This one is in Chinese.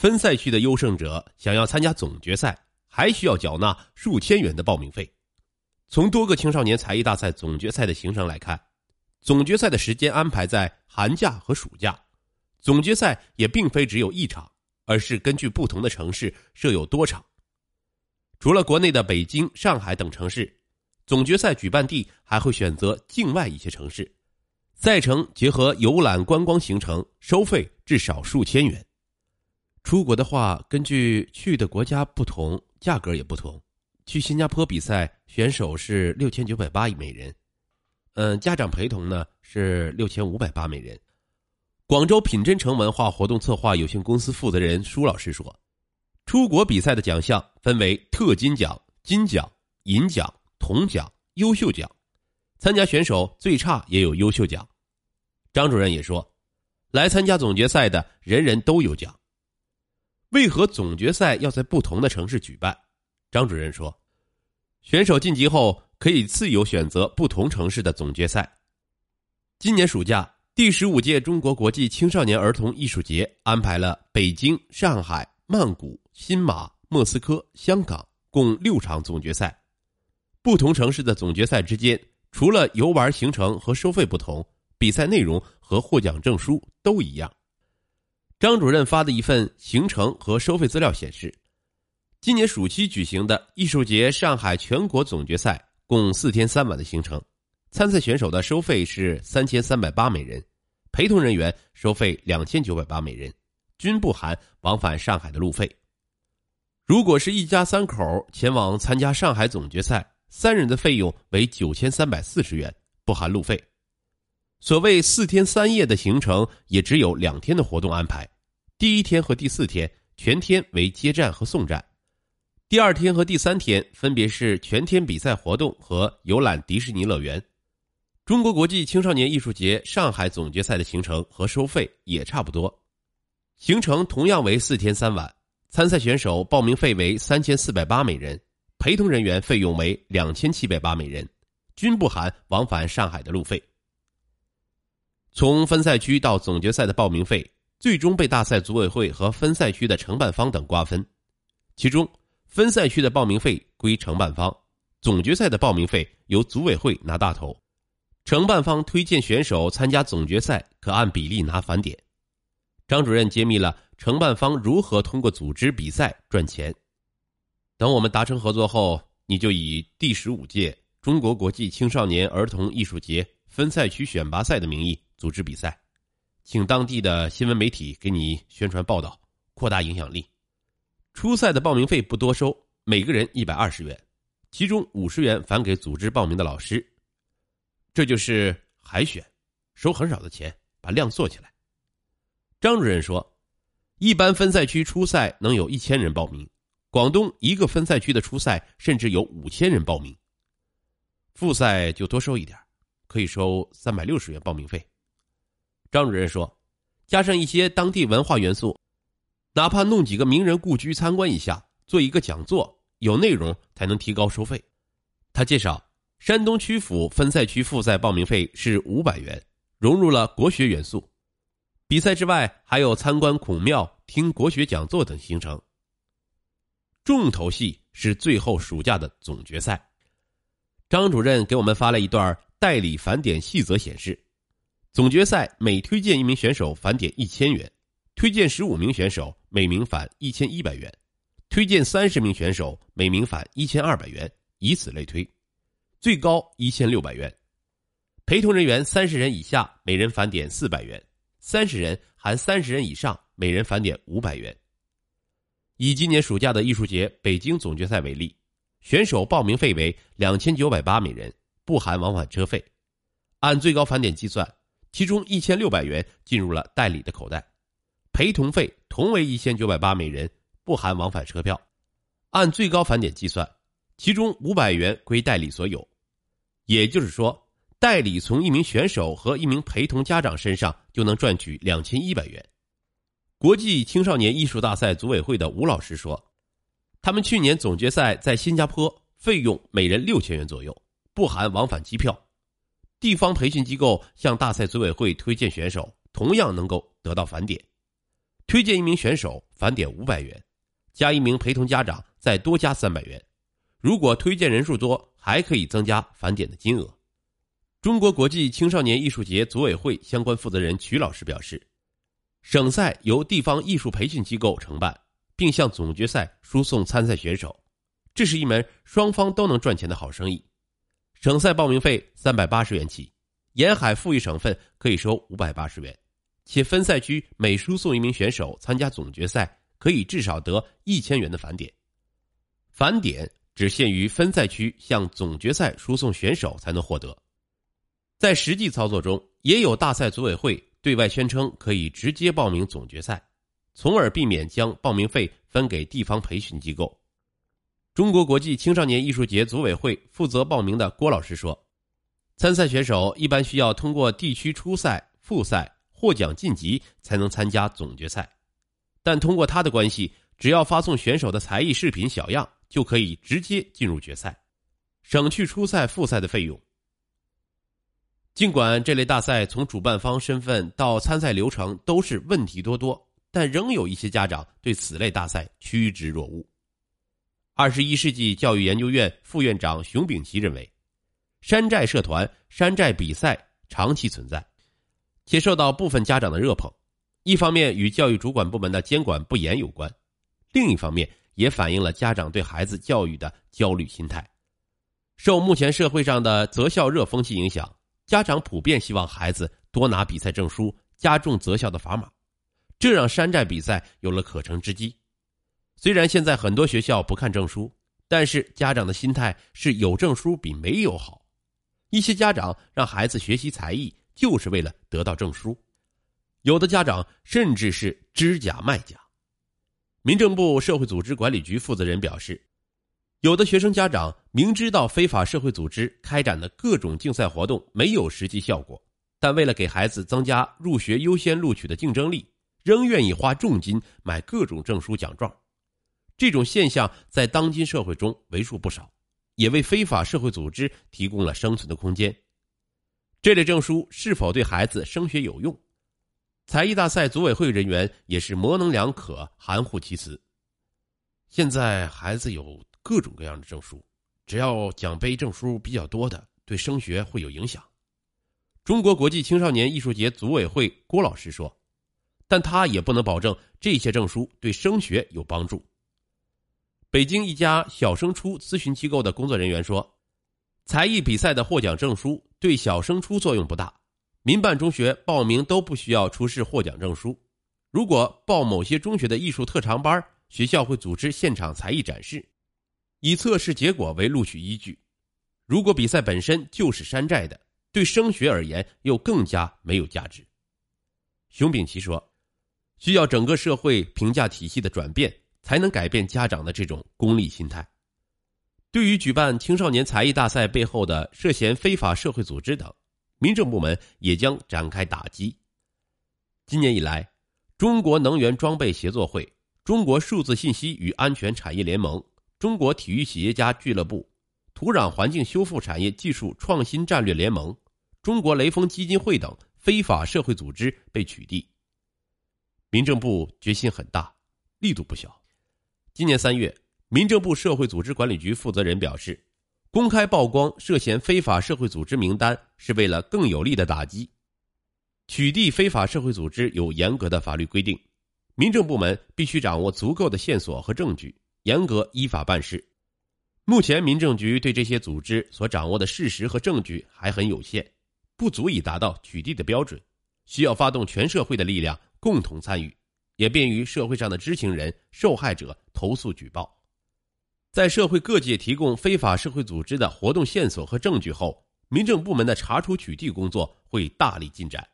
分赛区的优胜者想要参加总决赛，还需要缴纳数千元的报名费。从多个青少年才艺大赛总决赛的行程来看，总决赛的时间安排在寒假和暑假。总决赛也并非只有一场，而是根据不同的城市设有多场。除了国内的北京、上海等城市，总决赛举办地还会选择境外一些城市。赛程结合游览观光行程，收费至少数千元。出国的话，根据去的国家不同，价格也不同。去新加坡比赛，选手是六千九百八美人，嗯，家长陪同呢是六千五百八美人。广州品真城文化活动策划有限公司负责人舒老师说：“出国比赛的奖项分为特金奖、金奖、银奖、铜奖、优秀奖，参加选手最差也有优秀奖。”张主任也说：“来参加总决赛的人人都有奖。为何总决赛要在不同的城市举办？”张主任说：“选手晋级后可以自由选择不同城市的总决赛。今年暑假，第十五届中国国际青少年儿童艺术节安排了北京、上海、曼谷、新马、莫斯科、香港共六场总决赛。不同城市的总决赛之间，除了游玩行程和收费不同。”比赛内容和获奖证书都一样。张主任发的一份行程和收费资料显示，今年暑期举行的艺术节上海全国总决赛共四天三晚的行程，参赛选手的收费是三千三百八每人，陪同人员收费两千九百八每人，均不含往返上海的路费。如果是一家三口前往参加上海总决赛，三人的费用为九千三百四十元，不含路费。所谓四天三夜的行程，也只有两天的活动安排。第一天和第四天全天为接站和送站，第二天和第三天分别是全天比赛活动和游览迪士尼乐园。中国国际青少年艺术节上海总决赛的行程和收费也差不多，行程同样为四天三晚，参赛选手报名费为三千四百八每人，陪同人员费用为两千七百八每人，均不含往返上海的路费。从分赛区到总决赛的报名费，最终被大赛组委会和分赛区的承办方等瓜分。其中，分赛区的报名费归承办方，总决赛的报名费由组委会拿大头。承办方推荐选手参加总决赛，可按比例拿返点。张主任揭秘了承办方如何通过组织比赛赚钱。等我们达成合作后，你就以第十五届中国国际青少年儿童艺术节分赛区选拔赛的名义。组织比赛，请当地的新闻媒体给你宣传报道，扩大影响力。初赛的报名费不多收，每个人一百二十元，其中五十元返给组织报名的老师。这就是海选，收很少的钱，把量做起来。张主任说，一般分赛区初赛能有一千人报名，广东一个分赛区的初赛甚至有五千人报名。复赛就多收一点，可以收三百六十元报名费。张主任说：“加上一些当地文化元素，哪怕弄几个名人故居参观一下，做一个讲座，有内容才能提高收费。”他介绍，山东曲阜分赛区复赛报名费是五百元，融入了国学元素。比赛之外，还有参观孔庙、听国学讲座等行程。重头戏是最后暑假的总决赛。张主任给我们发了一段代理返点细则，显示。总决赛每推荐一名选手返点一千元，推荐十五名选手每名返一千一百元，推荐三十名选手每名返一千二百元，以此类推，最高一千六百元。陪同人员三十人以下每人返点四百元，三十人含三十人以上每人返点五百元。以今年暑假的艺术节北京总决赛为例，选手报名费为两千九百八每人，不含往返车费，按最高返点计算。其中一千六百元进入了代理的口袋，陪同费同为一千九百八每人，不含往返车票，按最高返点计算，其中五百元归代理所有，也就是说，代理从一名选手和一名陪同家长身上就能赚取两千一百元。国际青少年艺术大赛组委会的吴老师说，他们去年总决赛在新加坡费用每人六千元左右，不含往返机票。地方培训机构向大赛组委会推荐选手，同样能够得到返点。推荐一名选手返点五百元，加一名陪同家长再多加三百元。如果推荐人数多，还可以增加返点的金额。中国国际青少年艺术节组委会相关负责人曲老师表示，省赛由地方艺术培训机构承办，并向总决赛输送参赛选手，这是一门双方都能赚钱的好生意。省赛报名费三百八十元起，沿海富裕省份可以收五百八十元，且分赛区每输送一名选手参加总决赛，可以至少得一千元的返点。返点只限于分赛区向总决赛输送选手才能获得。在实际操作中，也有大赛组委会对外宣称可以直接报名总决赛，从而避免将报名费分给地方培训机构。中国国际青少年艺术节组委会负责报名的郭老师说：“参赛选手一般需要通过地区初赛、复赛获奖晋级才能参加总决赛，但通过他的关系，只要发送选手的才艺视频小样，就可以直接进入决赛，省去初赛、复赛的费用。”尽管这类大赛从主办方身份到参赛流程都是问题多多，但仍有一些家长对此类大赛趋之若鹜。二十一世纪教育研究院副院长熊丙奇认为，山寨社团、山寨比赛长期存在，且受到部分家长的热捧。一方面与教育主管部门的监管不严有关，另一方面也反映了家长对孩子教育的焦虑心态。受目前社会上的择校热风气影响。家长普遍希望孩子多拿比赛证书，加重择校的砝码，这让山寨比赛有了可乘之机。虽然现在很多学校不看证书，但是家长的心态是有证书比没有好。一些家长让孩子学习才艺，就是为了得到证书；有的家长甚至是知假卖假。民政部社会组织管理局负责人表示。有的学生家长明知道非法社会组织开展的各种竞赛活动没有实际效果，但为了给孩子增加入学优先录取的竞争力，仍愿意花重金买各种证书奖状。这种现象在当今社会中为数不少，也为非法社会组织提供了生存的空间。这类证书是否对孩子升学有用？才艺大赛组委会人员也是模棱两可、含糊其辞。现在孩子有。各种各样的证书，只要奖杯证书比较多的，对升学会有影响。中国国际青少年艺术节组委会郭老师说，但他也不能保证这些证书对升学有帮助。北京一家小升初咨询机构的工作人员说，才艺比赛的获奖证书对小升初作用不大，民办中学报名都不需要出示获奖证书。如果报某些中学的艺术特长班，学校会组织现场才艺展示。以测试结果为录取依据，如果比赛本身就是山寨的，对升学而言又更加没有价值。熊丙奇说：“需要整个社会评价体系的转变，才能改变家长的这种功利心态。”对于举办青少年才艺大赛背后的涉嫌非法社会组织等，民政部门也将展开打击。今年以来，中国能源装备协作会、中国数字信息与安全产业联盟。中国体育企业家俱乐部、土壤环境修复产业技术创新战略联盟、中国雷锋基金会等非法社会组织被取缔。民政部决心很大，力度不小。今年三月，民政部社会组织管理局负责人表示，公开曝光涉嫌非法社会组织名单是为了更有力的打击。取缔非法社会组织有严格的法律规定，民政部门必须掌握足够的线索和证据。严格依法办事。目前，民政局对这些组织所掌握的事实和证据还很有限，不足以达到取缔的标准，需要发动全社会的力量共同参与，也便于社会上的知情人、受害者投诉举报。在社会各界提供非法社会组织的活动线索和证据后，民政部门的查处取缔工作会大力进展。